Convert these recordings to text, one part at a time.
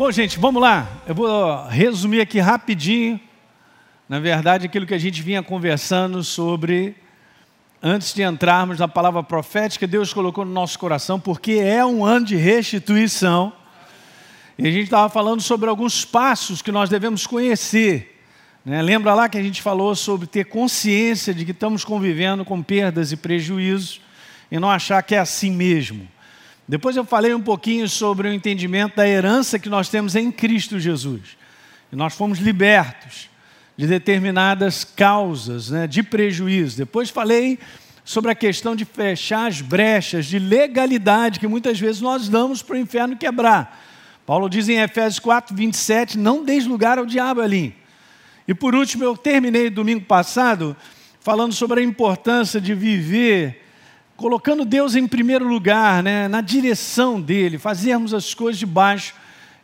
Bom, gente, vamos lá. Eu vou resumir aqui rapidinho, na verdade, aquilo que a gente vinha conversando sobre antes de entrarmos na palavra profética, Deus colocou no nosso coração, porque é um ano de restituição. E a gente estava falando sobre alguns passos que nós devemos conhecer. Né? Lembra lá que a gente falou sobre ter consciência de que estamos convivendo com perdas e prejuízos e não achar que é assim mesmo. Depois eu falei um pouquinho sobre o entendimento da herança que nós temos em Cristo Jesus. E nós fomos libertos de determinadas causas né, de prejuízo. Depois falei sobre a questão de fechar as brechas de legalidade que muitas vezes nós damos para o inferno quebrar. Paulo diz em Efésios 4, 27, não deis lugar ao diabo ali. E por último, eu terminei domingo passado falando sobre a importância de viver colocando Deus em primeiro lugar, né, na direção dele, fazermos as coisas debaixo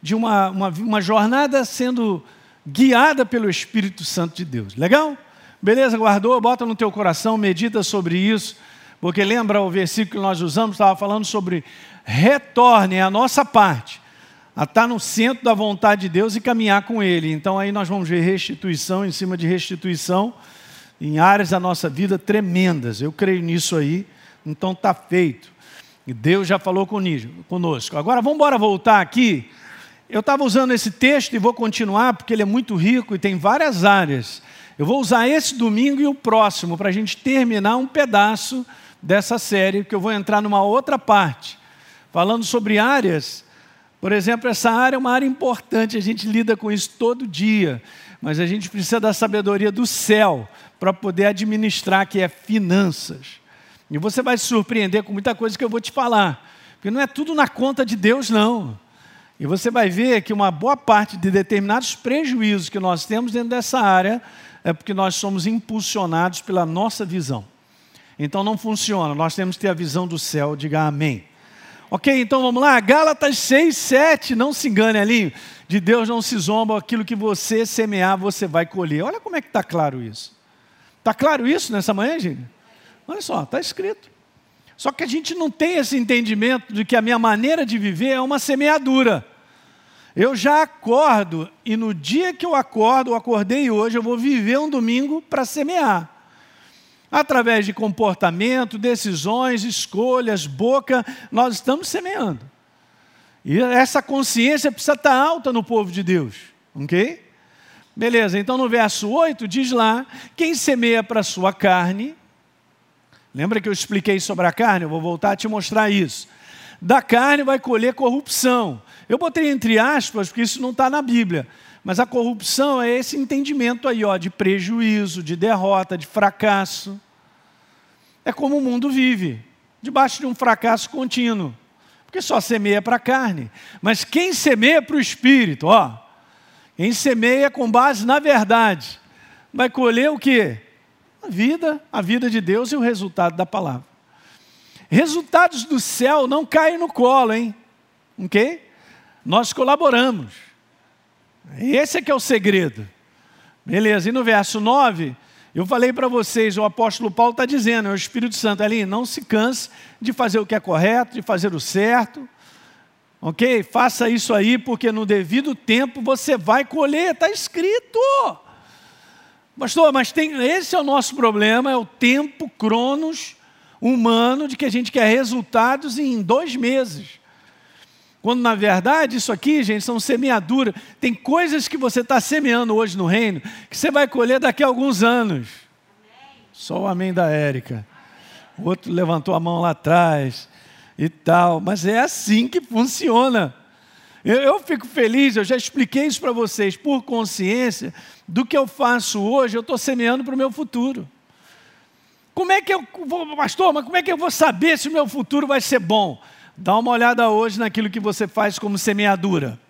de uma, uma, uma jornada sendo guiada pelo Espírito Santo de Deus. Legal? Beleza, guardou? Bota no teu coração, medita sobre isso, porque lembra o versículo que nós usamos, estava falando sobre retorne é a nossa parte, a estar no centro da vontade de Deus e caminhar com Ele. Então aí nós vamos ver restituição em cima de restituição em áreas da nossa vida tremendas. Eu creio nisso aí então está feito. E Deus já falou conosco. Agora vamos embora voltar aqui. Eu estava usando esse texto e vou continuar porque ele é muito rico e tem várias áreas. Eu vou usar esse domingo e o próximo para a gente terminar um pedaço dessa série, que eu vou entrar numa outra parte, falando sobre áreas. Por exemplo, essa área é uma área importante, a gente lida com isso todo dia, mas a gente precisa da sabedoria do céu para poder administrar, que é finanças. E você vai se surpreender com muita coisa que eu vou te falar. Porque não é tudo na conta de Deus, não. E você vai ver que uma boa parte de determinados prejuízos que nós temos dentro dessa área é porque nós somos impulsionados pela nossa visão. Então não funciona, nós temos que ter a visão do céu, diga amém. Ok, então vamos lá, Gálatas 6, 7, não se engane ali, de Deus não se zomba, aquilo que você semear, você vai colher. Olha como é que está claro isso. Está claro isso nessa manhã, gente? Olha só, está escrito. Só que a gente não tem esse entendimento de que a minha maneira de viver é uma semeadura. Eu já acordo e no dia que eu acordo, eu acordei hoje, eu vou viver um domingo para semear. Através de comportamento, decisões, escolhas, boca, nós estamos semeando. E essa consciência precisa estar alta no povo de Deus, ok? Beleza, então no verso 8 diz lá: quem semeia para a sua carne, Lembra que eu expliquei sobre a carne? Eu vou voltar a te mostrar isso. Da carne vai colher corrupção. Eu botei entre aspas, porque isso não está na Bíblia. Mas a corrupção é esse entendimento aí, ó, de prejuízo, de derrota, de fracasso. É como o mundo vive, debaixo de um fracasso contínuo. Porque só semeia para a carne. Mas quem semeia para o espírito, ó, quem semeia com base na verdade, vai colher o quê? A vida, a vida de Deus e o resultado da palavra. Resultados do céu não caem no colo, hein? Ok? Nós colaboramos. Esse é que é o segredo. Beleza, e no verso 9, eu falei para vocês, o apóstolo Paulo está dizendo, é o Espírito Santo ali, não se canse de fazer o que é correto, de fazer o certo. Ok? Faça isso aí, porque no devido tempo você vai colher, está escrito. Pastor, mas tem, esse é o nosso problema, é o tempo, cronos humano, de que a gente quer resultados em dois meses. Quando na verdade isso aqui, gente, são semeadura. Tem coisas que você está semeando hoje no reino que você vai colher daqui a alguns anos. Amém. Só o amém da Érica. O outro levantou a mão lá atrás e tal. Mas é assim que funciona. Eu, fico feliz, eu já expliquei isso para vocês, por consciência do que eu faço hoje, eu estou semeando para o meu futuro. Como é que eu vou, pastor, mas como é que eu vou saber se o meu futuro vai ser bom? Dá uma olhada hoje naquilo que você faz como semeadura.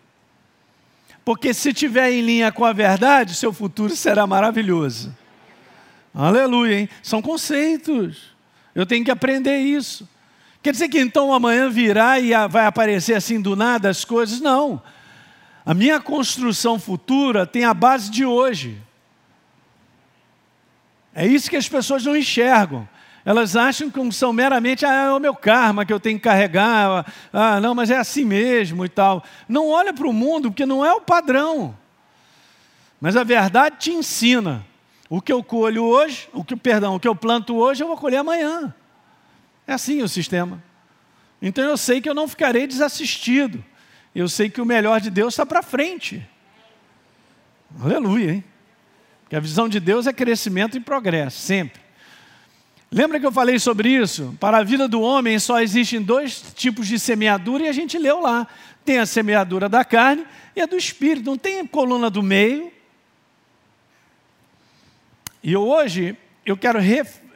Porque se estiver em linha com a verdade, seu futuro será maravilhoso. Aleluia, hein? São conceitos. Eu tenho que aprender isso. Quer dizer que então amanhã virá e vai aparecer assim do nada as coisas? Não. A minha construção futura tem a base de hoje. É isso que as pessoas não enxergam. Elas acham que são meramente, ah, é o meu karma que eu tenho que carregar, ah, não, mas é assim mesmo e tal. Não olha para o mundo, porque não é o padrão. Mas a verdade te ensina. O que eu colho hoje, o que, perdão, o que eu planto hoje, eu vou colher amanhã. É assim o sistema. Então eu sei que eu não ficarei desassistido. Eu sei que o melhor de Deus está para frente. Aleluia, hein? Porque a visão de Deus é crescimento e progresso, sempre. Lembra que eu falei sobre isso? Para a vida do homem só existem dois tipos de semeadura e a gente leu lá. Tem a semeadura da carne e a do espírito. Não tem coluna do meio. E hoje eu quero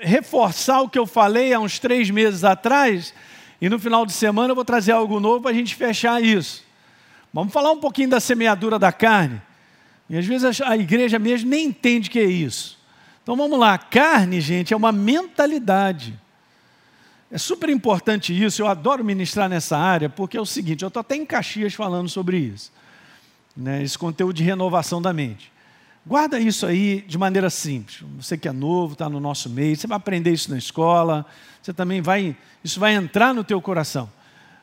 reforçar o que eu falei há uns três meses atrás. E no final de semana eu vou trazer algo novo para a gente fechar isso. Vamos falar um pouquinho da semeadura da carne. E às vezes a igreja mesmo nem entende o que é isso. Então vamos lá, carne, gente, é uma mentalidade. É super importante isso, eu adoro ministrar nessa área, porque é o seguinte, eu estou até em Caxias falando sobre isso. Né, esse conteúdo de renovação da mente. Guarda isso aí de maneira simples. Você que é novo, está no nosso meio, você vai aprender isso na escola, você também vai, isso vai entrar no teu coração.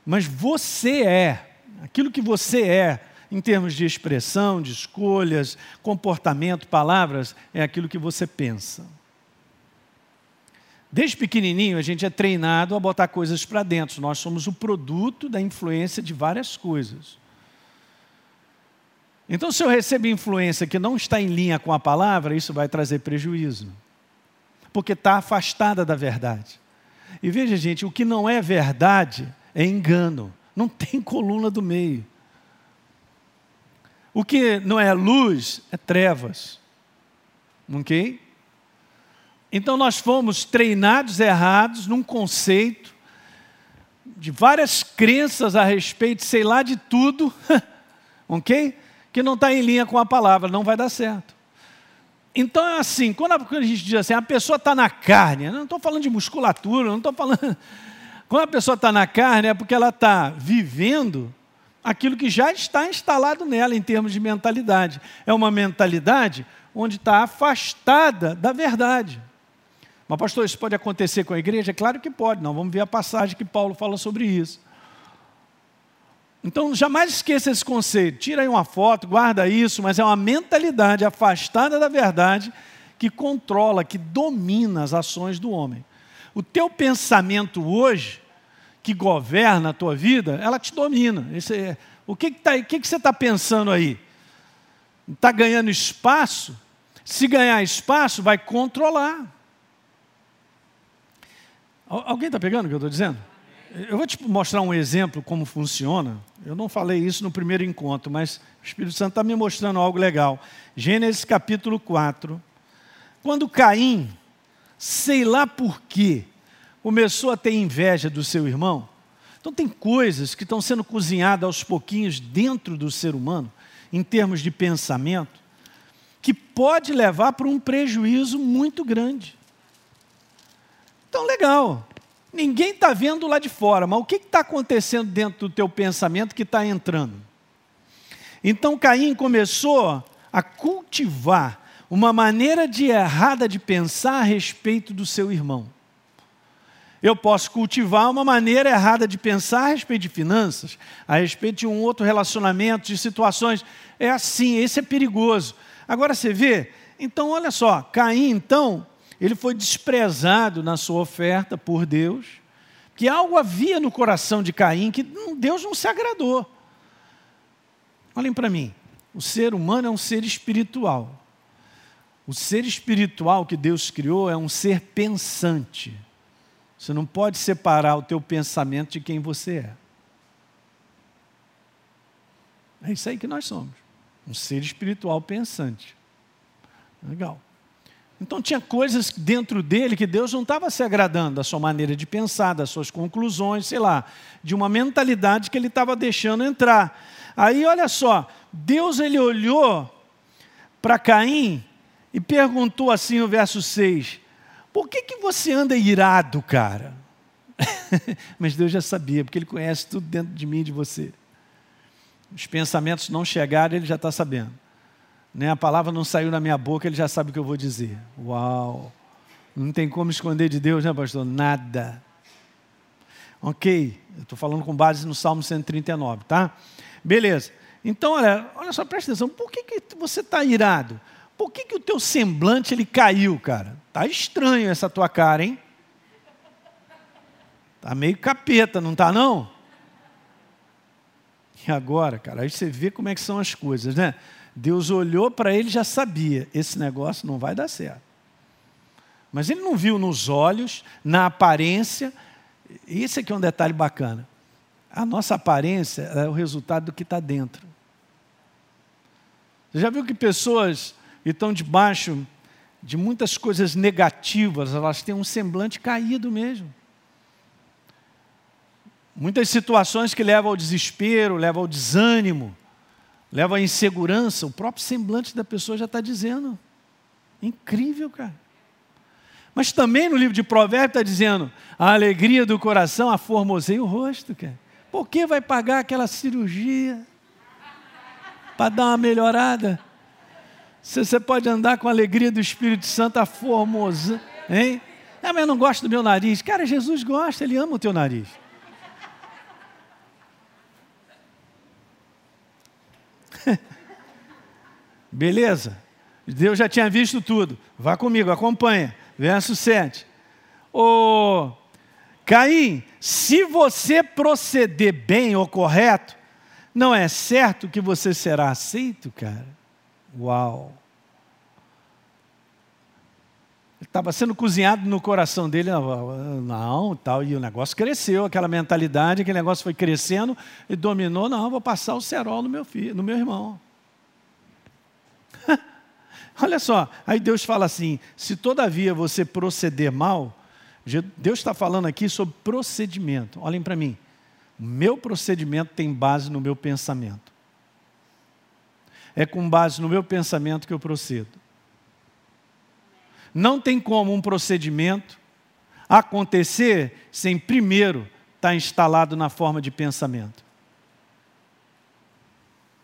Mas você é, aquilo que você é, em termos de expressão, de escolhas, comportamento, palavras, é aquilo que você pensa. Desde pequenininho a gente é treinado a botar coisas para dentro. Nós somos o produto da influência de várias coisas. Então, se eu recebo influência que não está em linha com a palavra, isso vai trazer prejuízo, porque está afastada da verdade. E veja, gente, o que não é verdade é engano, não tem coluna do meio. O que não é luz é trevas. Ok? Então nós fomos treinados errados num conceito de várias crenças a respeito, sei lá, de tudo, ok? Que não está em linha com a palavra, não vai dar certo. Então é assim, quando a gente diz assim, a pessoa está na carne, não estou falando de musculatura, não estou falando. Quando a pessoa está na carne é porque ela está vivendo aquilo que já está instalado nela em termos de mentalidade. É uma mentalidade onde está afastada da verdade. Mas, pastor, isso pode acontecer com a igreja? Claro que pode, não. Vamos ver a passagem que Paulo fala sobre isso. Então, jamais esqueça esse conceito. Tira aí uma foto, guarda isso, mas é uma mentalidade afastada da verdade que controla, que domina as ações do homem. O teu pensamento hoje que governa a tua vida, ela te domina. Esse é, o que, que, tá, que, que você está pensando aí? Está ganhando espaço? Se ganhar espaço, vai controlar. Alguém está pegando o que eu estou dizendo? Eu vou te mostrar um exemplo como funciona. Eu não falei isso no primeiro encontro, mas o Espírito Santo está me mostrando algo legal. Gênesis capítulo 4. Quando Caim, sei lá por quê, começou a ter inveja do seu irmão. Então, tem coisas que estão sendo cozinhadas aos pouquinhos dentro do ser humano, em termos de pensamento, que pode levar para um prejuízo muito grande. Então, legal. Ninguém está vendo lá de fora, mas o que está acontecendo dentro do teu pensamento que está entrando? Então, Caim começou a cultivar uma maneira de errada de pensar a respeito do seu irmão. Eu posso cultivar uma maneira errada de pensar a respeito de finanças, a respeito de um outro relacionamento, de situações. É assim, esse é perigoso. Agora você vê, então olha só, Caim, então, ele foi desprezado na sua oferta por Deus, que algo havia no coração de Caim que Deus não se agradou. Olhem para mim, o ser humano é um ser espiritual. O ser espiritual que Deus criou é um ser pensante. Você não pode separar o teu pensamento de quem você é. É isso aí que nós somos. Um ser espiritual pensante. Legal. Então tinha coisas dentro dele que Deus não estava se agradando da sua maneira de pensar, das suas conclusões, sei lá, de uma mentalidade que ele estava deixando entrar. Aí olha só, Deus ele olhou para Caim e perguntou assim no verso 6: por que, que você anda irado, cara? Mas Deus já sabia, porque Ele conhece tudo dentro de mim e de você. Os pensamentos não chegaram, Ele já está sabendo. Nem a palavra não saiu na minha boca, Ele já sabe o que eu vou dizer. Uau! Não tem como esconder de Deus, né, pastor? Nada. Ok, eu estou falando com base no Salmo 139, tá? Beleza. Então, olha, olha só, presta atenção. Por que, que você está irado? Por que, que o teu semblante ele caiu, cara? Tá estranho essa tua cara, hein? Tá meio capeta, não tá não? E agora, cara, aí você vê como é que são as coisas, né? Deus olhou para ele e já sabia, esse negócio não vai dar certo. Mas ele não viu nos olhos, na aparência. Esse aqui é um detalhe bacana. A nossa aparência é o resultado do que está dentro. Você já viu que pessoas que estão debaixo de muitas coisas negativas, elas têm um semblante caído mesmo. Muitas situações que levam ao desespero, levam ao desânimo, levam à insegurança, o próprio semblante da pessoa já está dizendo. Incrível, cara. Mas também no livro de Provérbios está dizendo: a alegria do coração aformoseia o rosto, cara. Por que vai pagar aquela cirurgia? Para dar uma melhorada? Se você pode andar com a alegria do Espírito Santo, a formosa, hein? Ah, mas eu não gosto do meu nariz. Cara, Jesus gosta, Ele ama o teu nariz. Beleza? Deus já tinha visto tudo. Vá comigo, acompanha verso 7. Ô Caim, se você proceder bem ou correto, não é certo que você será aceito, cara? Uau! Estava sendo cozinhado no coração dele, não, tal, e o negócio cresceu, aquela mentalidade, aquele negócio foi crescendo e dominou, não, vou passar o cerol no meu filho, no meu irmão. Olha só, aí Deus fala assim: se todavia você proceder mal, Deus está falando aqui sobre procedimento. Olhem para mim. Meu procedimento tem base no meu pensamento. É com base no meu pensamento que eu procedo. Não tem como um procedimento acontecer sem primeiro estar tá instalado na forma de pensamento.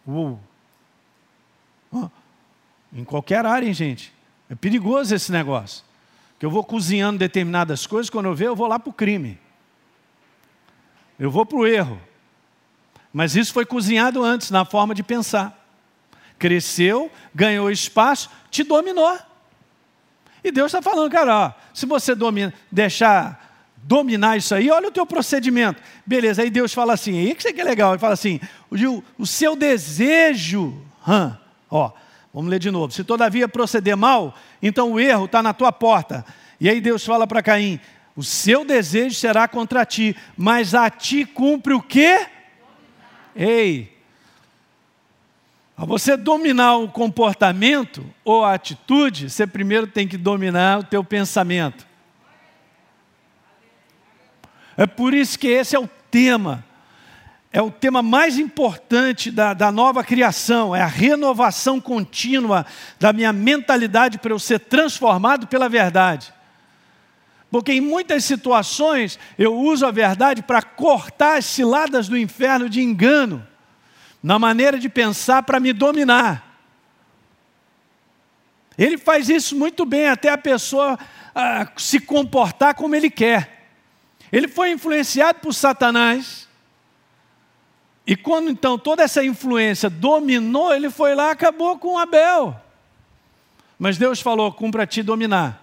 Uou! Em qualquer área, hein, gente. É perigoso esse negócio. Que eu vou cozinhando determinadas coisas, quando eu ver, eu vou lá para o crime. Eu vou para o erro. Mas isso foi cozinhado antes, na forma de pensar. Cresceu, ganhou espaço, te dominou. E Deus está falando, cara, ó, se você domina, deixar dominar isso aí, olha o teu procedimento. Beleza, aí Deus fala assim, aí que você que é legal, ele fala assim, o, o seu desejo, hum, ó, Vamos ler de novo. Se todavia proceder mal, então o erro está na tua porta. E aí Deus fala para Caim: o seu desejo será contra ti, mas a ti cumpre o quê? Ei, a você dominar o comportamento ou a atitude, você primeiro tem que dominar o teu pensamento. É por isso que esse é o tema é o tema mais importante da, da nova criação, é a renovação contínua da minha mentalidade para eu ser transformado pela verdade. Porque em muitas situações eu uso a verdade para cortar as ciladas do inferno de engano, na maneira de pensar para me dominar. Ele faz isso muito bem até a pessoa ah, se comportar como ele quer. Ele foi influenciado por Satanás e quando então toda essa influência dominou, ele foi lá e acabou com Abel. Mas Deus falou: cumpra ti dominar.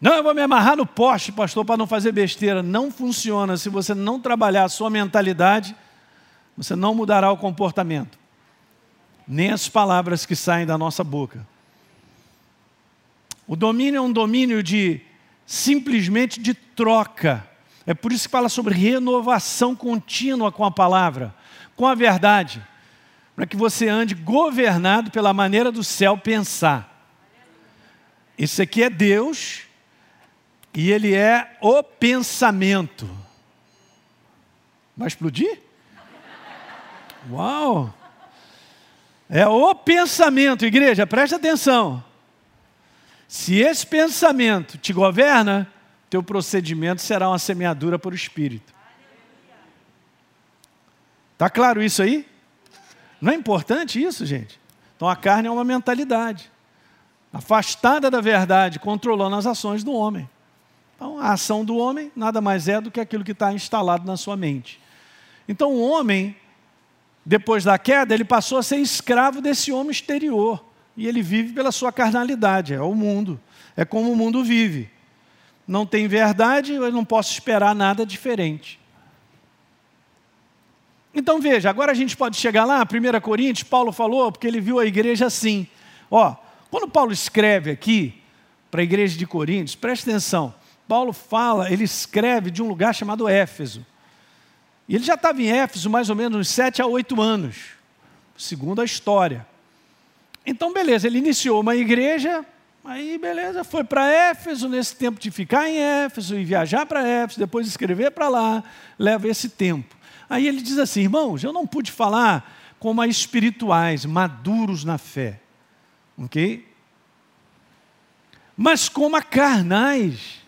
Não, eu vou me amarrar no poste, pastor, para não fazer besteira. Não funciona. Se você não trabalhar a sua mentalidade, você não mudará o comportamento, nem as palavras que saem da nossa boca. O domínio é um domínio de simplesmente de troca. É por isso que fala sobre renovação contínua com a palavra, com a verdade, para que você ande governado pela maneira do céu pensar. Isso aqui é Deus e Ele é o pensamento. Vai explodir? Uau! É o pensamento, igreja, presta atenção. Se esse pensamento te governa, teu procedimento será uma semeadura para o Espírito. Está claro isso aí? Não é importante isso, gente? Então a carne é uma mentalidade. afastada da verdade, controlando as ações do homem. Então, a ação do homem nada mais é do que aquilo que está instalado na sua mente. Então, o homem, depois da queda, ele passou a ser escravo desse homem exterior. E ele vive pela sua carnalidade, é o mundo. É como o mundo vive. Não tem verdade, eu não posso esperar nada diferente. Então veja, agora a gente pode chegar lá, 1 Coríntios, Paulo falou, porque ele viu a igreja assim. Ó, quando Paulo escreve aqui para a igreja de Coríntios, preste atenção, Paulo fala, ele escreve de um lugar chamado Éfeso. E ele já estava em Éfeso mais ou menos uns sete a oito anos, segundo a história. Então, beleza, ele iniciou uma igreja, aí beleza, foi para Éfeso, nesse tempo de ficar em Éfeso e viajar para Éfeso, depois escrever para lá, leva esse tempo. Aí ele diz assim: irmãos, eu não pude falar como a espirituais, maduros na fé, ok? Mas como a carnais,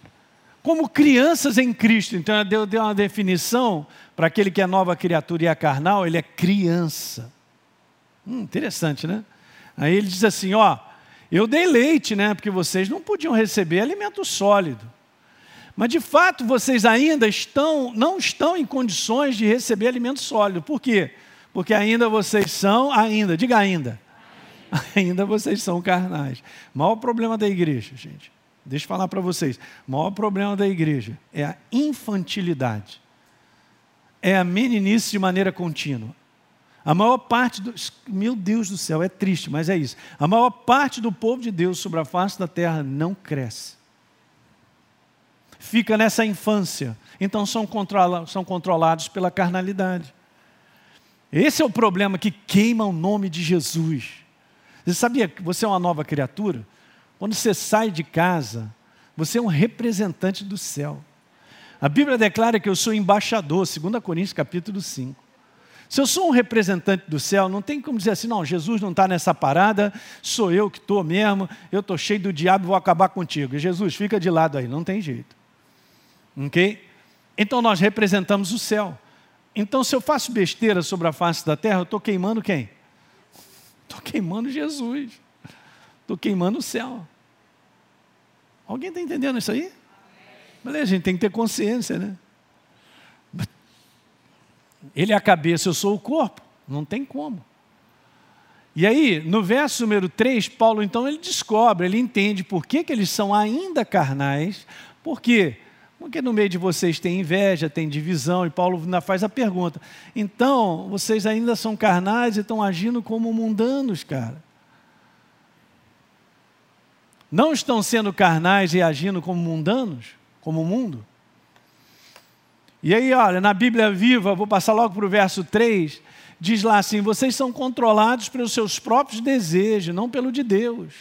como crianças em Cristo. Então, deu, deu uma definição para aquele que é nova criatura e é carnal, ele é criança. Hum, interessante, né? Aí ele diz assim: ó, eu dei leite, né? Porque vocês não podiam receber alimento sólido. Mas de fato vocês ainda estão, não estão em condições de receber alimento sólido. Por quê? Porque ainda vocês são, ainda, diga ainda. Ainda vocês são carnais. O maior problema da igreja, gente, deixa eu falar para vocês. O maior problema da igreja é a infantilidade. É a meninice de maneira contínua. A maior parte do. Meu Deus do céu, é triste, mas é isso. A maior parte do povo de Deus sobre a face da terra não cresce fica nessa infância. Então são, controla são controlados pela carnalidade. Esse é o problema que queima o nome de Jesus. Você sabia que você é uma nova criatura? Quando você sai de casa, você é um representante do céu. A Bíblia declara que eu sou embaixador, 2 Coríntios capítulo 5. Se eu sou um representante do céu, não tem como dizer assim, não, Jesus não está nessa parada, sou eu que estou mesmo, eu estou cheio do diabo vou acabar contigo. Jesus, fica de lado aí, não tem jeito. Ok? Então nós representamos o céu. Então, se eu faço besteira sobre a face da terra, eu estou queimando quem? Estou queimando Jesus. Estou queimando o céu. Alguém está entendendo isso aí? Beleza, a gente tem que ter consciência, né? Ele é a cabeça, eu sou o corpo. Não tem como. E aí, no verso número 3, Paulo então ele descobre, ele entende por que, que eles são ainda carnais, por quê? Porque no meio de vocês tem inveja, tem divisão, e Paulo ainda faz a pergunta: então, vocês ainda são carnais e estão agindo como mundanos, cara? Não estão sendo carnais e agindo como mundanos, como o mundo? E aí, olha, na Bíblia Viva, vou passar logo para o verso 3, diz lá assim: vocês são controlados pelos seus próprios desejos, não pelo de Deus.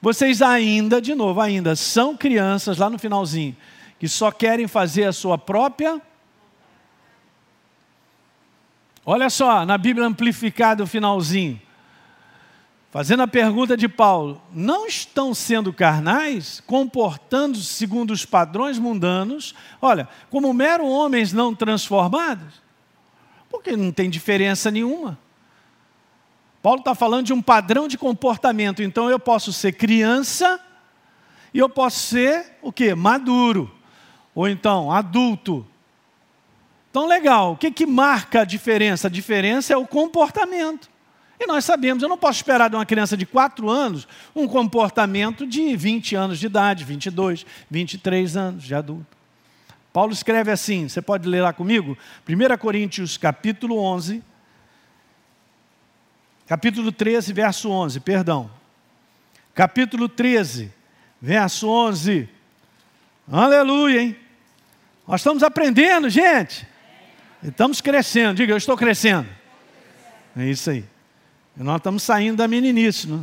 Vocês ainda, de novo, ainda são crianças, lá no finalzinho que só querem fazer a sua própria. Olha só, na Bíblia amplificada, o finalzinho. Fazendo a pergunta de Paulo: não estão sendo carnais, comportando-se segundo os padrões mundanos, olha, como mero homens não transformados? Porque não tem diferença nenhuma. Paulo está falando de um padrão de comportamento, então eu posso ser criança e eu posso ser o que? Maduro. Ou então, adulto. Então, legal, o que, que marca a diferença? A diferença é o comportamento. E nós sabemos, eu não posso esperar de uma criança de 4 anos um comportamento de 20 anos de idade, 22, 23 anos de adulto. Paulo escreve assim, você pode ler lá comigo? 1 Coríntios capítulo 11, capítulo 13, verso 11, perdão. Capítulo 13, verso 11. Aleluia, hein? Nós estamos aprendendo, gente. Estamos crescendo. Diga, eu estou crescendo. É isso aí. E nós estamos saindo da meninice. Né?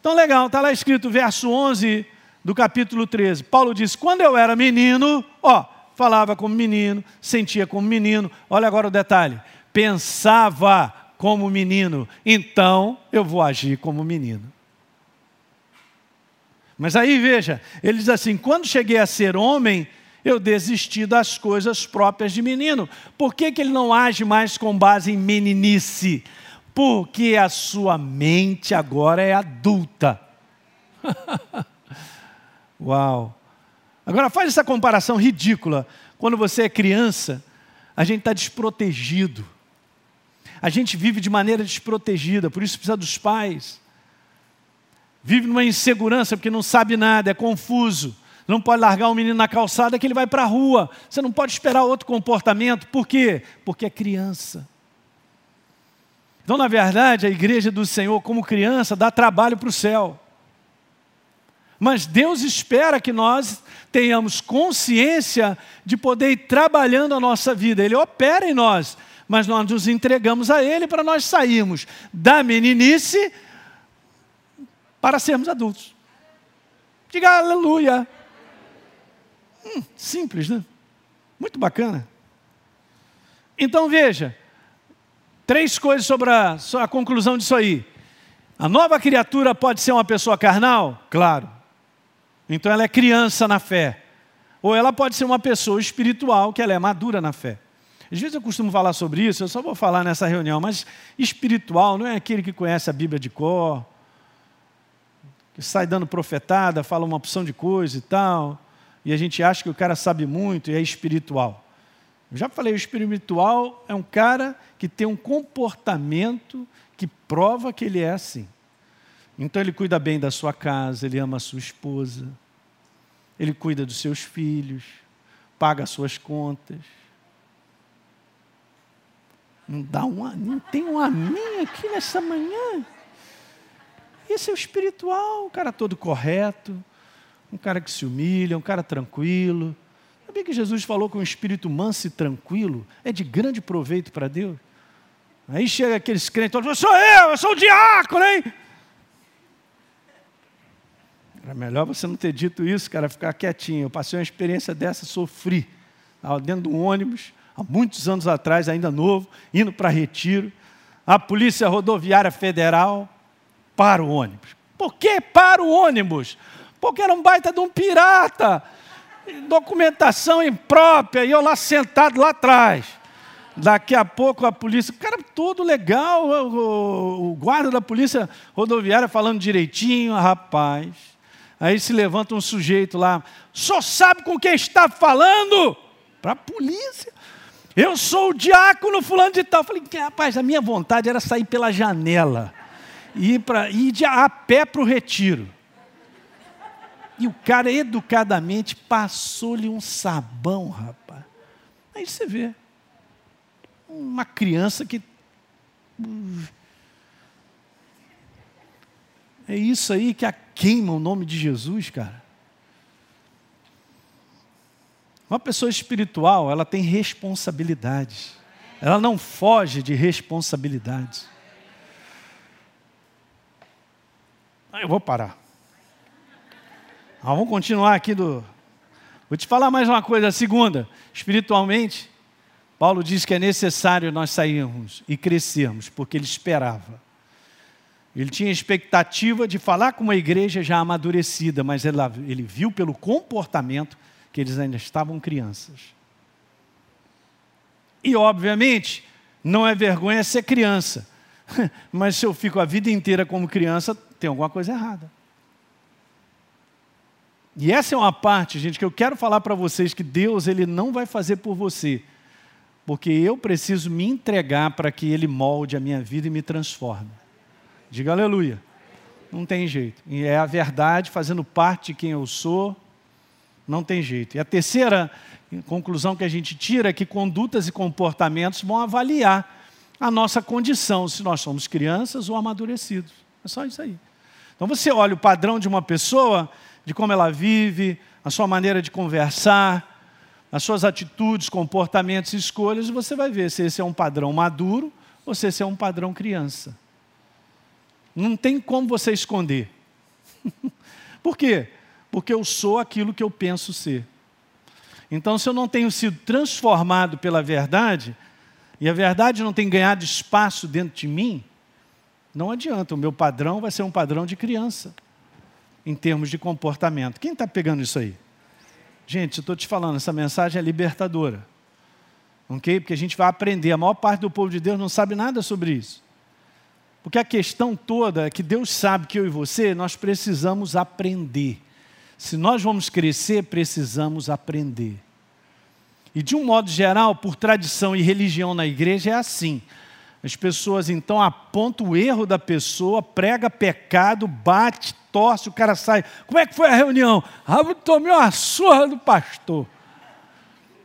Então, legal, está lá escrito verso 11 do capítulo 13. Paulo diz: Quando eu era menino, ó, falava como menino, sentia como menino. Olha agora o detalhe: pensava como menino, então eu vou agir como menino. Mas aí veja, ele diz assim: quando cheguei a ser homem, eu desisti das coisas próprias de menino. Por que, que ele não age mais com base em meninice? Porque a sua mente agora é adulta. Uau! Agora faz essa comparação ridícula. Quando você é criança, a gente está desprotegido. A gente vive de maneira desprotegida, por isso precisa dos pais. Vive numa insegurança porque não sabe nada, é confuso. Não pode largar o menino na calçada que ele vai para a rua. Você não pode esperar outro comportamento. Por quê? Porque é criança. Então, na verdade, a igreja do Senhor, como criança, dá trabalho para o céu. Mas Deus espera que nós tenhamos consciência de poder ir trabalhando a nossa vida. Ele opera em nós, mas nós nos entregamos a Ele para nós sairmos da meninice para sermos adultos. Diga aleluia. Hum, simples, né? Muito bacana. Então veja, três coisas sobre a, a conclusão disso aí. A nova criatura pode ser uma pessoa carnal? Claro. Então ela é criança na fé. Ou ela pode ser uma pessoa espiritual, que ela é madura na fé. Às vezes eu costumo falar sobre isso, eu só vou falar nessa reunião, mas espiritual não é aquele que conhece a Bíblia de cor, que sai dando profetada, fala uma opção de coisa e tal, e a gente acha que o cara sabe muito e é espiritual. Já falei, o espiritual é um cara que tem um comportamento que prova que ele é assim. Então ele cuida bem da sua casa, ele ama a sua esposa, ele cuida dos seus filhos, paga as suas contas. Não, dá uma, não tem um amém aqui nessa manhã? Esse é o espiritual, o cara todo correto, um cara que se humilha, um cara tranquilo. Sabia que Jesus falou que um espírito manso e tranquilo é de grande proveito para Deus? Aí chega aqueles crentes, eu sou eu, eu sou o diácono, hein? Era melhor você não ter dito isso, cara, ficar quietinho. Eu passei uma experiência dessa, sofri. Dentro de um ônibus, há muitos anos atrás, ainda novo, indo para retiro. A Polícia Rodoviária Federal para o ônibus. Por que para o ônibus? Porque era um baita de um pirata. Documentação imprópria, e eu lá sentado lá atrás. Daqui a pouco a polícia, cara, todo legal, o, o guarda da polícia rodoviária falando direitinho, rapaz. Aí se levanta um sujeito lá, só sabe com quem está falando? Para a polícia. Eu sou o diácono fulano de tal. Falei, rapaz, a minha vontade era sair pela janela e ir, pra, ir de, a pé para o retiro. E o cara educadamente passou-lhe um sabão, rapaz. Aí você vê. Uma criança que é isso aí que a queima o nome de Jesus, cara. Uma pessoa espiritual, ela tem responsabilidades. Ela não foge de responsabilidades. Eu vou parar. Vamos continuar aqui do. Vou te falar mais uma coisa. A segunda, espiritualmente, Paulo diz que é necessário nós sairmos e crescermos, porque ele esperava. Ele tinha expectativa de falar com uma igreja já amadurecida, mas ele viu pelo comportamento que eles ainda estavam crianças. E, obviamente, não é vergonha ser criança, mas se eu fico a vida inteira como criança, tem alguma coisa errada. E essa é uma parte, gente, que eu quero falar para vocês que Deus ele não vai fazer por você, porque eu preciso me entregar para que Ele molde a minha vida e me transforme. Diga aleluia. Não tem jeito. E é a verdade fazendo parte de quem eu sou. Não tem jeito. E a terceira conclusão que a gente tira é que condutas e comportamentos vão avaliar a nossa condição, se nós somos crianças ou amadurecidos. É só isso aí. Então você olha o padrão de uma pessoa, de como ela vive, a sua maneira de conversar, as suas atitudes, comportamentos e escolhas, você vai ver se esse é um padrão maduro ou se esse é um padrão criança. Não tem como você esconder. Por quê? Porque eu sou aquilo que eu penso ser. Então, se eu não tenho sido transformado pela verdade, e a verdade não tem ganhado espaço dentro de mim, não adianta, o meu padrão vai ser um padrão de criança, em termos de comportamento. Quem está pegando isso aí? Gente, estou te falando, essa mensagem é libertadora. Ok? Porque a gente vai aprender. A maior parte do povo de Deus não sabe nada sobre isso. Porque a questão toda é que Deus sabe que eu e você, nós precisamos aprender. Se nós vamos crescer, precisamos aprender. E de um modo geral, por tradição e religião na igreja, é assim. As pessoas então apontam o erro da pessoa, prega pecado, bate, torce, o cara sai. Como é que foi a reunião? Ah, eu tomei uma surra do pastor.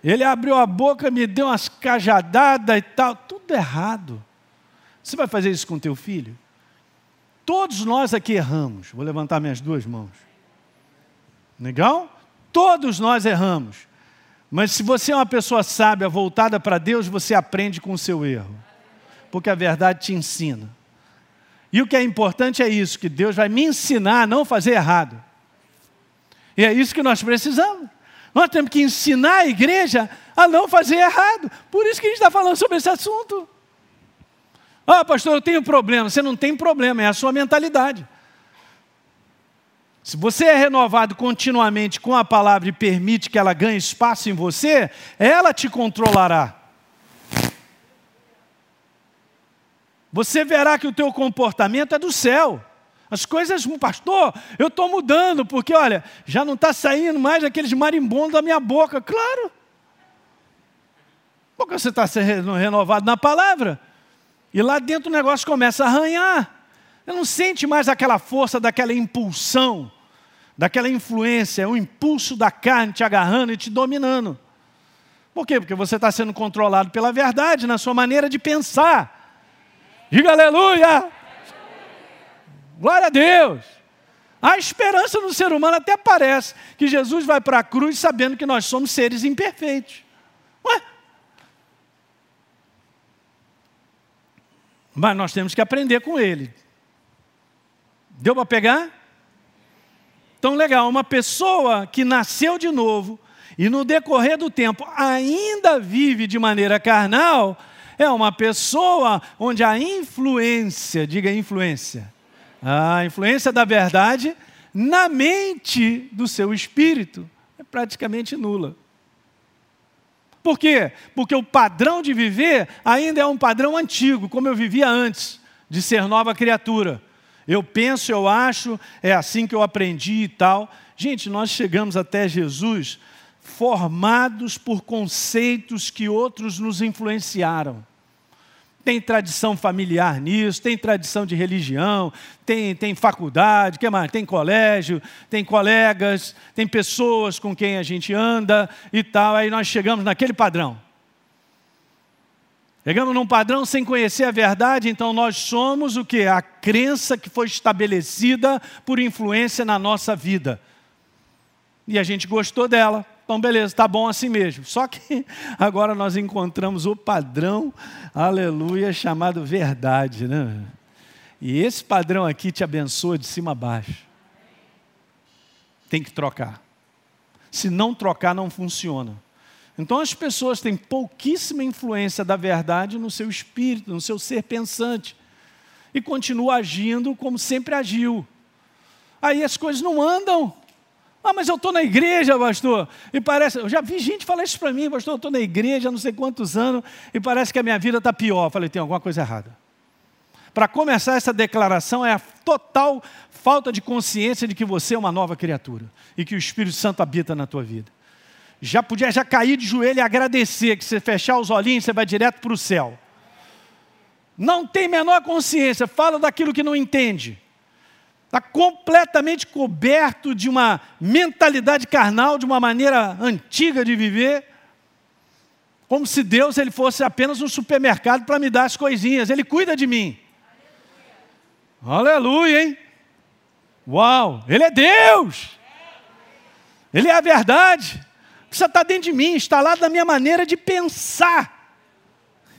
Ele abriu a boca, me deu umas cajadadas e tal. Tudo errado. Você vai fazer isso com teu filho? Todos nós aqui erramos. Vou levantar minhas duas mãos. Legal? Todos nós erramos. Mas se você é uma pessoa sábia, voltada para Deus, você aprende com o seu erro. Porque a verdade te ensina. E o que é importante é isso, que Deus vai me ensinar a não fazer errado. E é isso que nós precisamos. Nós temos que ensinar a igreja a não fazer errado. Por isso que a gente está falando sobre esse assunto. Ah, pastor, eu tenho problema. Você não tem problema, é a sua mentalidade. Se você é renovado continuamente com a palavra e permite que ela ganhe espaço em você, ela te controlará. Você verá que o teu comportamento é do céu. As coisas, pastor, eu estou mudando, porque olha, já não está saindo mais aqueles marimbondos da minha boca. Claro. Porque você está sendo renovado na palavra. E lá dentro o negócio começa a arranhar. Você não sente mais aquela força daquela impulsão daquela influência, o impulso da carne te agarrando e te dominando. Por quê? Porque você está sendo controlado pela verdade na sua maneira de pensar. Diga aleluia! Glória a Deus! A esperança no ser humano até parece que Jesus vai para a cruz sabendo que nós somos seres imperfeitos. Ué? Mas nós temos que aprender com ele. Deu para pegar? Então, legal, uma pessoa que nasceu de novo e no decorrer do tempo ainda vive de maneira carnal, é uma pessoa onde a influência, diga influência, a influência da verdade na mente do seu espírito é praticamente nula. Por quê? Porque o padrão de viver ainda é um padrão antigo, como eu vivia antes de ser nova criatura. Eu penso, eu acho, é assim que eu aprendi e tal. Gente, nós chegamos até Jesus formados por conceitos que outros nos influenciaram. Tem tradição familiar nisso, tem tradição de religião, tem, tem faculdade, que mais? tem colégio, tem colegas, tem pessoas com quem a gente anda e tal. Aí nós chegamos naquele padrão. Chegamos num padrão sem conhecer a verdade, então nós somos o que? A crença que foi estabelecida por influência na nossa vida. E a gente gostou dela. Então, beleza, está bom assim mesmo. Só que agora nós encontramos o padrão, aleluia, chamado verdade, né? E esse padrão aqui te abençoa de cima a baixo. Tem que trocar. Se não trocar, não funciona. Então as pessoas têm pouquíssima influência da verdade no seu espírito, no seu ser pensante, e continuam agindo como sempre agiu. Aí as coisas não andam. Ah, mas eu estou na igreja, pastor. E parece, eu já vi gente falar isso para mim, pastor, eu estou na igreja há não sei quantos anos, e parece que a minha vida está pior. Eu falei, tem alguma coisa errada. Para começar essa declaração é a total falta de consciência de que você é uma nova criatura e que o Espírito Santo habita na tua vida já podia já cair de joelho e agradecer, que você fechar os olhinhos, você vai direto para o céu. Não tem menor consciência, fala daquilo que não entende. Está completamente coberto de uma mentalidade carnal, de uma maneira antiga de viver, como se Deus ele fosse apenas um supermercado para me dar as coisinhas. Ele cuida de mim. Aleluia, Aleluia hein? Uau, Ele é Deus. Ele é a verdade precisa estar dentro de mim, instalado na minha maneira de pensar.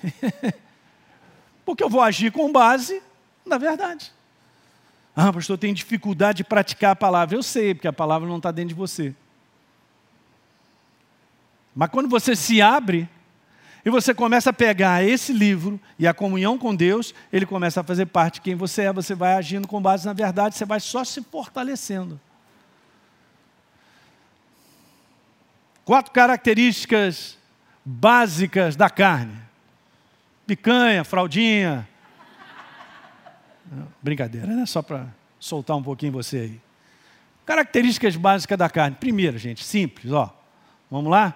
Porque eu vou agir com base na verdade. Ah, pastor, eu tenho dificuldade de praticar a palavra. Eu sei, porque a palavra não está dentro de você. Mas quando você se abre e você começa a pegar esse livro e a comunhão com Deus, ele começa a fazer parte de quem você é, você vai agindo com base na verdade, você vai só se fortalecendo. Quatro características básicas da carne: picanha, fraldinha, Brincadeira, né? Só para soltar um pouquinho você aí. Características básicas da carne. Primeiro, gente, simples, ó. Vamos lá?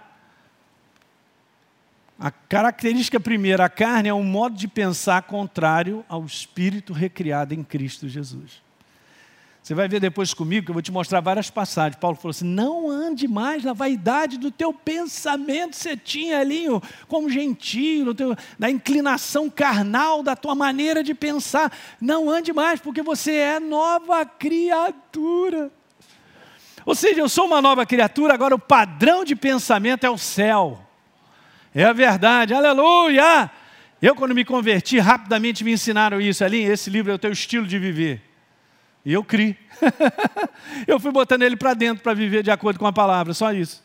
A característica primeira, a carne é um modo de pensar contrário ao espírito recriado em Cristo Jesus. Você vai ver depois comigo que eu vou te mostrar várias passagens. Paulo falou assim: não ande mais na vaidade do teu pensamento, você tinha ali como gentio, teu, na inclinação carnal da tua maneira de pensar. Não ande mais, porque você é nova criatura. Ou seja, eu sou uma nova criatura, agora o padrão de pensamento é o céu. É a verdade, aleluia! Eu, quando me converti, rapidamente me ensinaram isso ali. Esse livro é o teu estilo de viver. E eu criei. eu fui botando ele para dentro para viver de acordo com a palavra, só isso.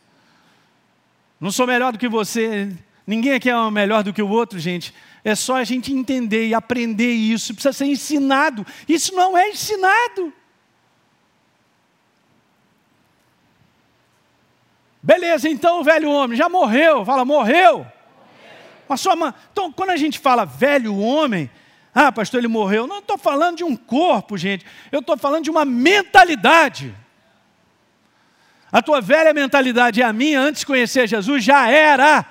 Não sou melhor do que você, ninguém aqui é melhor do que o outro, gente. É só a gente entender e aprender isso, precisa ser ensinado. Isso não é ensinado. Beleza, então o velho homem já morreu, fala, morreu. morreu. A sua mãe. Então, quando a gente fala velho homem, ah, pastor, ele morreu. Não estou falando de um corpo, gente. Eu estou falando de uma mentalidade. A tua velha mentalidade e a minha, antes de conhecer Jesus, já era.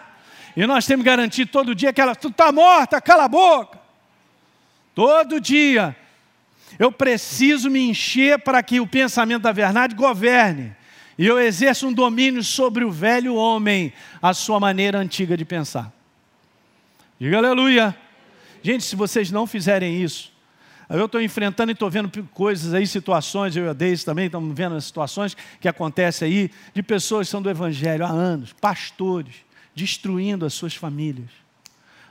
E nós temos que garantir todo dia que ela, tu está morta, cala a boca. Todo dia. Eu preciso me encher para que o pensamento da verdade governe. E eu exerço um domínio sobre o velho homem, a sua maneira antiga de pensar. Diga aleluia. Gente, se vocês não fizerem isso, eu estou enfrentando e estou vendo coisas aí, situações, eu e a Deise também estamos vendo as situações que acontecem aí, de pessoas que são do Evangelho há anos, pastores, destruindo as suas famílias,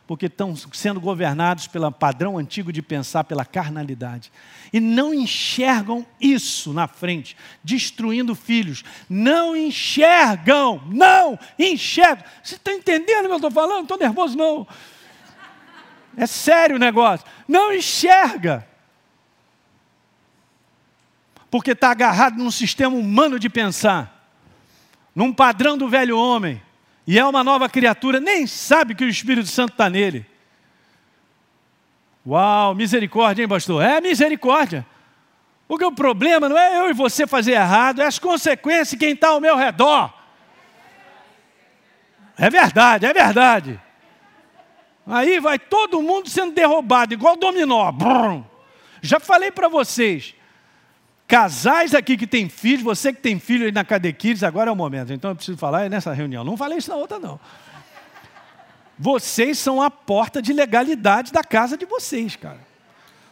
porque estão sendo governados pelo padrão antigo de pensar, pela carnalidade, e não enxergam isso na frente, destruindo filhos, não enxergam, não enxergam. Você está entendendo o que eu estou falando? Estou nervoso, não. É sério o negócio. Não enxerga. Porque está agarrado num sistema humano de pensar, num padrão do velho homem, e é uma nova criatura, nem sabe que o Espírito Santo está nele. Uau, misericórdia, hein, pastor? É misericórdia. Porque o problema não é eu e você fazer errado, é as consequências quem está ao meu redor. É verdade, é verdade. Aí vai todo mundo sendo derrubado, igual dominó. Brum. Já falei para vocês, casais aqui que têm filhos, você que tem filho aí na Cadequires, agora é o momento. Então eu preciso falar nessa reunião. Não falei isso na outra, não. Vocês são a porta de legalidade da casa de vocês, cara.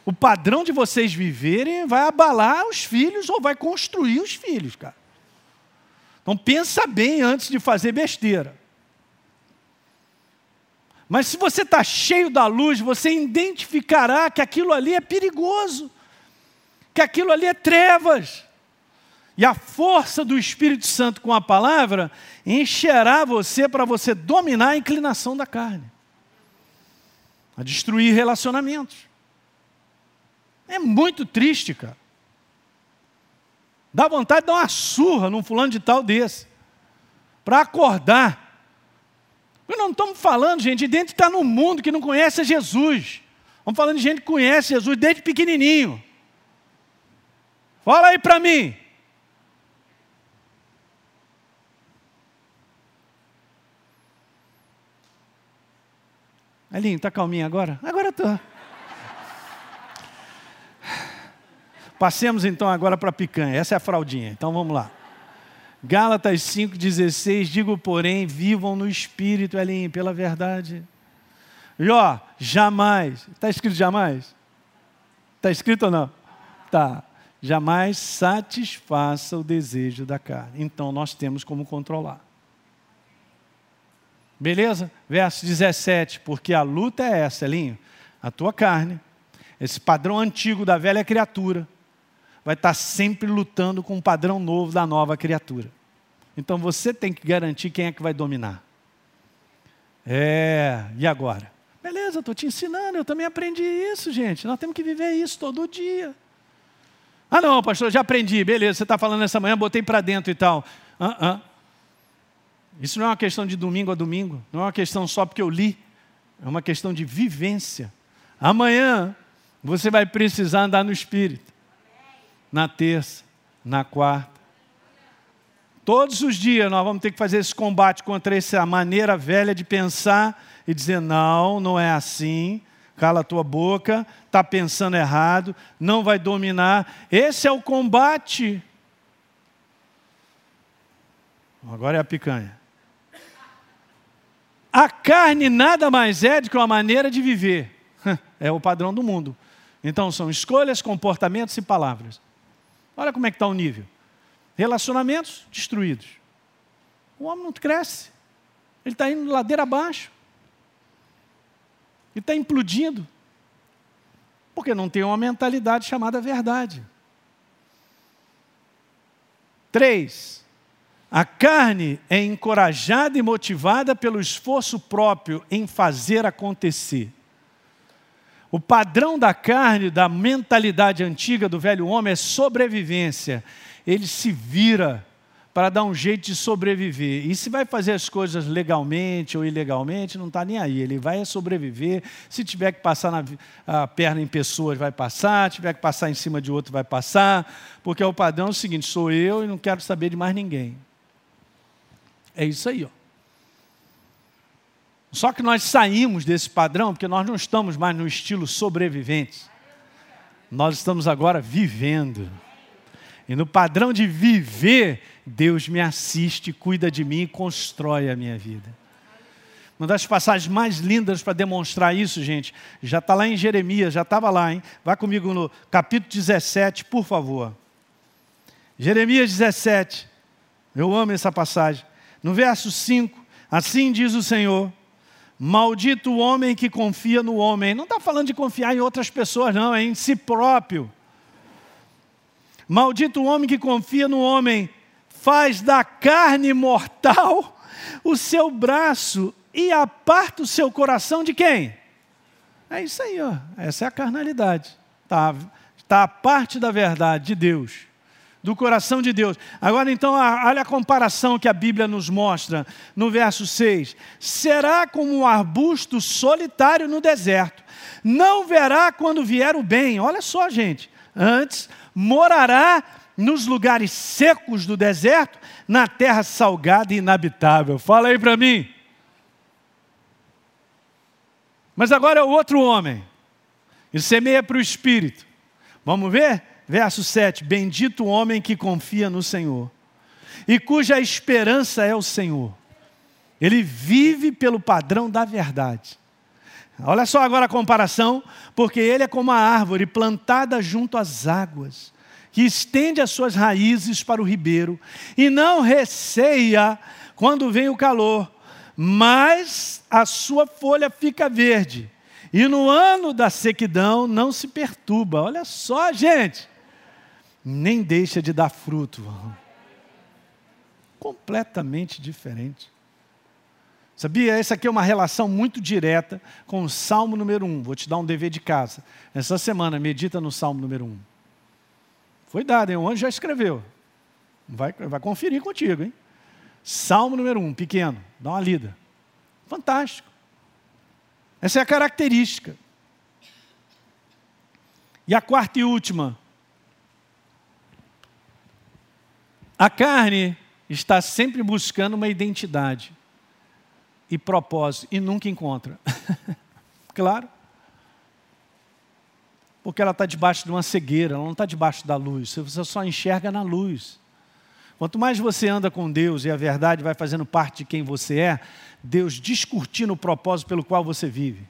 O padrão de vocês viverem vai abalar os filhos ou vai construir os filhos, cara. Então pensa bem antes de fazer besteira. Mas se você está cheio da luz, você identificará que aquilo ali é perigoso, que aquilo ali é trevas. E a força do Espírito Santo com a palavra encherá você para você dominar a inclinação da carne, a destruir relacionamentos. É muito triste, cara. Dá vontade de dar uma surra num fulano de tal desse, para acordar nós não estamos falando, gente, de gente que está no mundo que não conhece Jesus. Estamos falando de gente que conhece Jesus desde pequenininho. Fala aí para mim. Alinho, está calminho agora? Agora estou. Passemos então agora para a picanha. Essa é a fraldinha. Então vamos lá. Gálatas 5,16, digo, porém, vivam no Espírito, Elinho, pela verdade. E ó, jamais, está escrito jamais? Está escrito ou não? Tá. Jamais satisfaça o desejo da carne. Então nós temos como controlar. Beleza? Verso 17, porque a luta é essa, Elinho. A tua carne, esse padrão antigo da velha criatura, vai estar sempre lutando com um padrão novo da nova criatura. Então você tem que garantir quem é que vai dominar. É, e agora? Beleza, estou te ensinando, eu também aprendi isso, gente. Nós temos que viver isso todo dia. Ah, não, pastor, já aprendi, beleza, você está falando essa manhã, botei para dentro e tal. Uh -uh. Isso não é uma questão de domingo a domingo, não é uma questão só porque eu li, é uma questão de vivência. Amanhã Você vai precisar andar no Espírito. Na terça, na quarta. Todos os dias nós vamos ter que fazer esse combate contra essa maneira velha de pensar e dizer: não, não é assim. Cala a tua boca, está pensando errado, não vai dominar. Esse é o combate. Agora é a picanha. A carne nada mais é do que uma maneira de viver. É o padrão do mundo. Então são escolhas, comportamentos e palavras. Olha como é que está o nível. Relacionamentos destruídos. O homem não cresce. Ele está indo ladeira abaixo. Ele está implodindo. Porque não tem uma mentalidade chamada verdade. Três, a carne é encorajada e motivada pelo esforço próprio em fazer acontecer. O padrão da carne, da mentalidade antiga do velho homem é sobrevivência. Ele se vira para dar um jeito de sobreviver. E se vai fazer as coisas legalmente ou ilegalmente, não está nem aí. Ele vai sobreviver. Se tiver que passar na, a perna em pessoas, vai passar. Se tiver que passar em cima de outro, vai passar. Porque o padrão é o seguinte: sou eu e não quero saber de mais ninguém. É isso aí, ó. Só que nós saímos desse padrão porque nós não estamos mais no estilo sobrevivente. Nós estamos agora vivendo. E no padrão de viver, Deus me assiste, cuida de mim e constrói a minha vida. Uma das passagens mais lindas para demonstrar isso, gente, já está lá em Jeremias, já estava lá, hein? Vá comigo no capítulo 17, por favor. Jeremias 17, eu amo essa passagem. No verso 5, assim diz o Senhor Maldito o homem que confia no homem. Não está falando de confiar em outras pessoas, não, é em si próprio. Maldito o homem que confia no homem, faz da carne mortal o seu braço e aparta o seu coração de quem? É isso aí, ó. essa é a carnalidade. Está tá a parte da verdade de Deus do coração de Deus. Agora então, olha a comparação que a Bíblia nos mostra no verso 6. Será como um arbusto solitário no deserto, não verá quando vier o bem. Olha só, gente. Antes, morará nos lugares secos do deserto, na terra salgada e inabitável. Fala aí para mim. Mas agora é o outro homem. Ele semeia para o espírito. Vamos ver? Verso 7: Bendito o homem que confia no Senhor e cuja esperança é o Senhor. Ele vive pelo padrão da verdade. Olha só agora a comparação, porque ele é como a árvore plantada junto às águas, que estende as suas raízes para o ribeiro e não receia quando vem o calor, mas a sua folha fica verde. E no ano da sequidão não se perturba. Olha só, gente nem deixa de dar fruto. Completamente diferente. Sabia? Essa aqui é uma relação muito direta com o Salmo número 1. Vou te dar um dever de casa. Essa semana, medita no Salmo número 1. Foi dado, hein? O anjo já escreveu. Vai, vai conferir contigo, hein? Salmo número 1, pequeno. Dá uma lida. Fantástico. Essa é a característica. E a quarta e última, A carne está sempre buscando uma identidade e propósito e nunca encontra. claro. Porque ela está debaixo de uma cegueira, ela não está debaixo da luz, você só enxerga na luz. Quanto mais você anda com Deus e a verdade vai fazendo parte de quem você é, Deus descortina o propósito pelo qual você vive.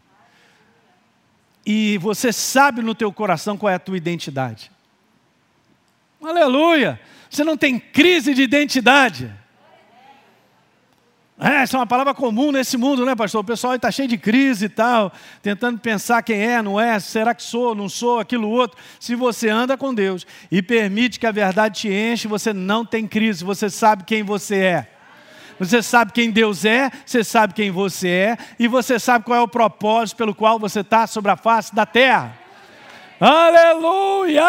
E você sabe no teu coração qual é a tua identidade. Aleluia! Você não tem crise de identidade. É, essa é uma palavra comum nesse mundo, né, pastor? O pessoal está cheio de crise e tal, tentando pensar quem é, não é, será que sou, não sou, aquilo outro. Se você anda com Deus e permite que a verdade te enche, você não tem crise, você sabe quem você é. Você sabe quem Deus é, você sabe quem você é, e você sabe qual é o propósito pelo qual você está sobre a face da terra. Aleluia!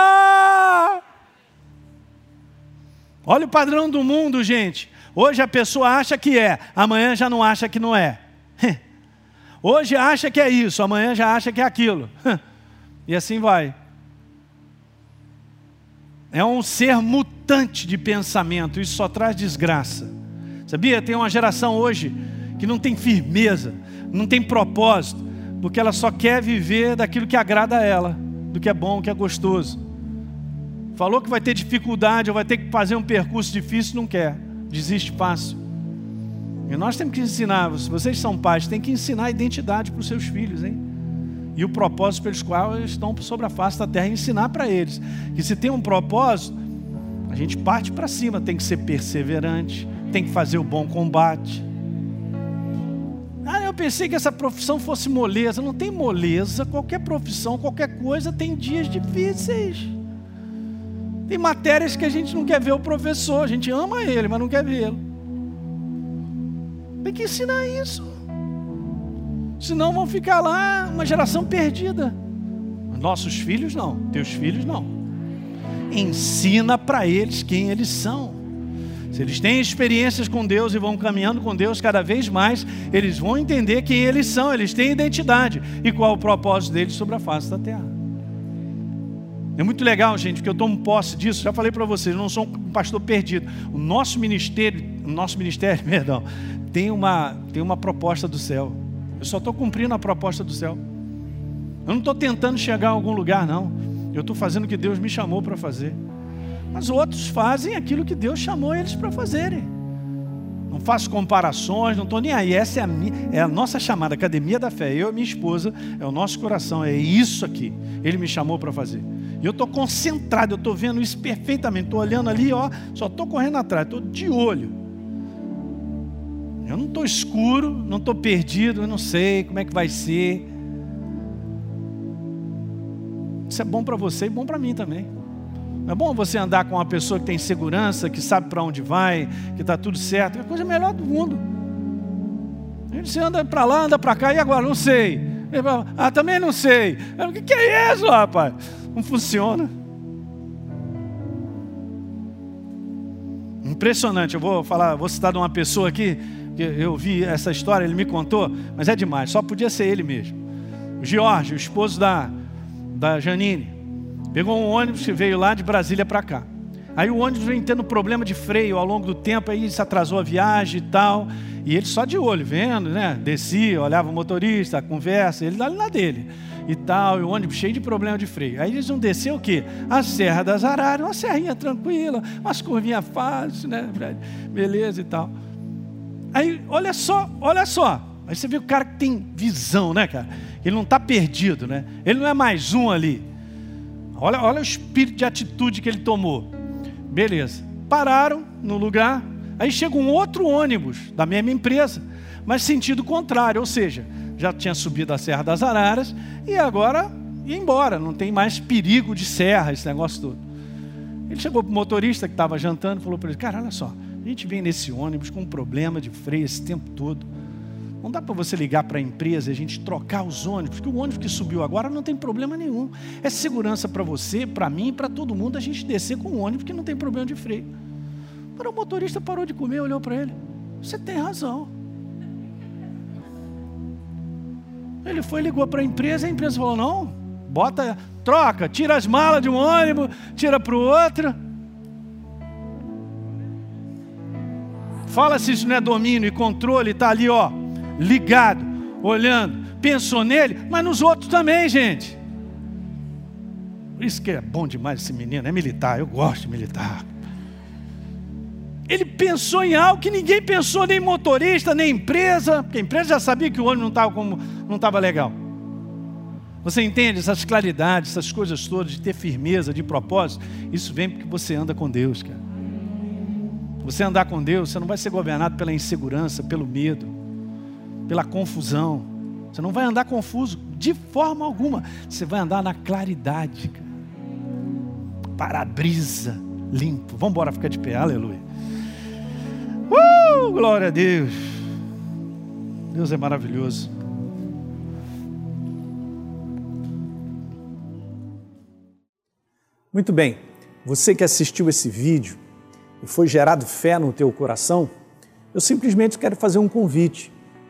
Olha o padrão do mundo, gente. Hoje a pessoa acha que é, amanhã já não acha que não é. Hoje acha que é isso, amanhã já acha que é aquilo. E assim vai. É um ser mutante de pensamento, isso só traz desgraça. Sabia? Tem uma geração hoje que não tem firmeza, não tem propósito, porque ela só quer viver daquilo que agrada a ela, do que é bom, que é gostoso. Falou que vai ter dificuldade, ou vai ter que fazer um percurso difícil, não quer, desiste fácil. E nós temos que ensinar, vocês são pais, tem que ensinar a identidade para os seus filhos, hein? E o propósito pelos quais eles estão sobre a face da terra, ensinar para eles que se tem um propósito, a gente parte para cima, tem que ser perseverante, tem que fazer o bom combate. Ah, eu pensei que essa profissão fosse moleza. Não tem moleza, qualquer profissão, qualquer coisa tem dias difíceis. Tem matérias que a gente não quer ver o professor, a gente ama ele, mas não quer vê-lo. Tem que ensinar isso. Senão vão ficar lá uma geração perdida. Nossos filhos não, teus filhos não. Ensina para eles quem eles são. Se eles têm experiências com Deus e vão caminhando com Deus cada vez mais, eles vão entender quem eles são, eles têm identidade e qual o propósito deles sobre a face da terra. É muito legal, gente, porque eu tomo posse disso. Já falei para vocês, eu não sou um pastor perdido. O nosso ministério, o nosso ministério, perdão, tem uma, tem uma proposta do céu. Eu só estou cumprindo a proposta do céu. Eu não estou tentando chegar a algum lugar, não. Eu estou fazendo o que Deus me chamou para fazer. Mas outros fazem aquilo que Deus chamou eles para fazerem. Não faço comparações, não estou nem aí. Essa é a, minha, é a nossa chamada, Academia da Fé. Eu e minha esposa, é o nosso coração, é isso aqui. Ele me chamou para fazer. E eu estou concentrado, eu estou vendo isso perfeitamente. Estou olhando ali, ó, só estou correndo atrás, estou de olho. Eu não estou escuro, não estou perdido, eu não sei como é que vai ser. Isso é bom para você e bom para mim também. Não é bom você andar com uma pessoa que tem segurança, que sabe para onde vai, que está tudo certo. É a coisa melhor do mundo. Você anda para lá, anda para cá, e agora? Não sei. Ah, também não sei. O que é isso, rapaz? Não funciona. Impressionante. Eu vou falar, vou citar de uma pessoa aqui eu vi essa história, ele me contou, mas é demais, só podia ser ele mesmo. O Jorge, o esposo da, da Janine, pegou um ônibus que veio lá de Brasília para cá. Aí o ônibus vem tendo problema de freio ao longo do tempo, aí se atrasou a viagem e tal. E ele só de olho, vendo, né? Descia, olhava o motorista, a conversa, ele ali na dele e tal, e o ônibus cheio de problema de freio. Aí eles vão descer o quê? A Serra das Araras, uma serrinha tranquila, umas curvinhas fáceis, né? Beleza e tal. Aí, olha só, olha só. Aí você vê o cara que tem visão, né, cara? Ele não está perdido, né? Ele não é mais um ali. Olha, olha o espírito de atitude que ele tomou. Beleza. Pararam no lugar. Aí chega um outro ônibus da mesma empresa, mas sentido contrário, ou seja, já tinha subido a Serra das Araras e agora ia embora. Não tem mais perigo de serra, esse negócio todo. Ele chegou para o motorista que estava jantando e falou para ele: Cara, olha só, a gente vem nesse ônibus com um problema de freio esse tempo todo. Não dá para você ligar para a empresa e a gente trocar os ônibus, porque o ônibus que subiu agora não tem problema nenhum. É segurança para você, para mim e para todo mundo a gente descer com um ônibus que não tem problema de freio. Para o motorista parou de comer, olhou para ele. Você tem razão. Ele foi, ligou para a empresa, a empresa falou: não, bota, troca, tira as malas de um ônibus, tira para o outro. Fala se isso não é domínio e controle, está ali, ó, ligado, olhando, pensou nele, mas nos outros também, gente. Por isso que é bom demais esse menino, é militar, eu gosto de militar. Ele pensou em algo que ninguém pensou, nem motorista, nem empresa, porque a empresa já sabia que o ônibus não estava como não estava legal. Você entende essas claridades, essas coisas todas, de ter firmeza, de propósito? Isso vem porque você anda com Deus, cara. Você andar com Deus, você não vai ser governado pela insegurança, pelo medo, pela confusão. Você não vai andar confuso de forma alguma. Você vai andar na claridade. Para-brisa limpo. Vamos embora ficar de pé. Aleluia. Uh, glória a Deus. Deus é maravilhoso. Muito bem. Você que assistiu esse vídeo, e foi gerado fé no teu coração, eu simplesmente quero fazer um convite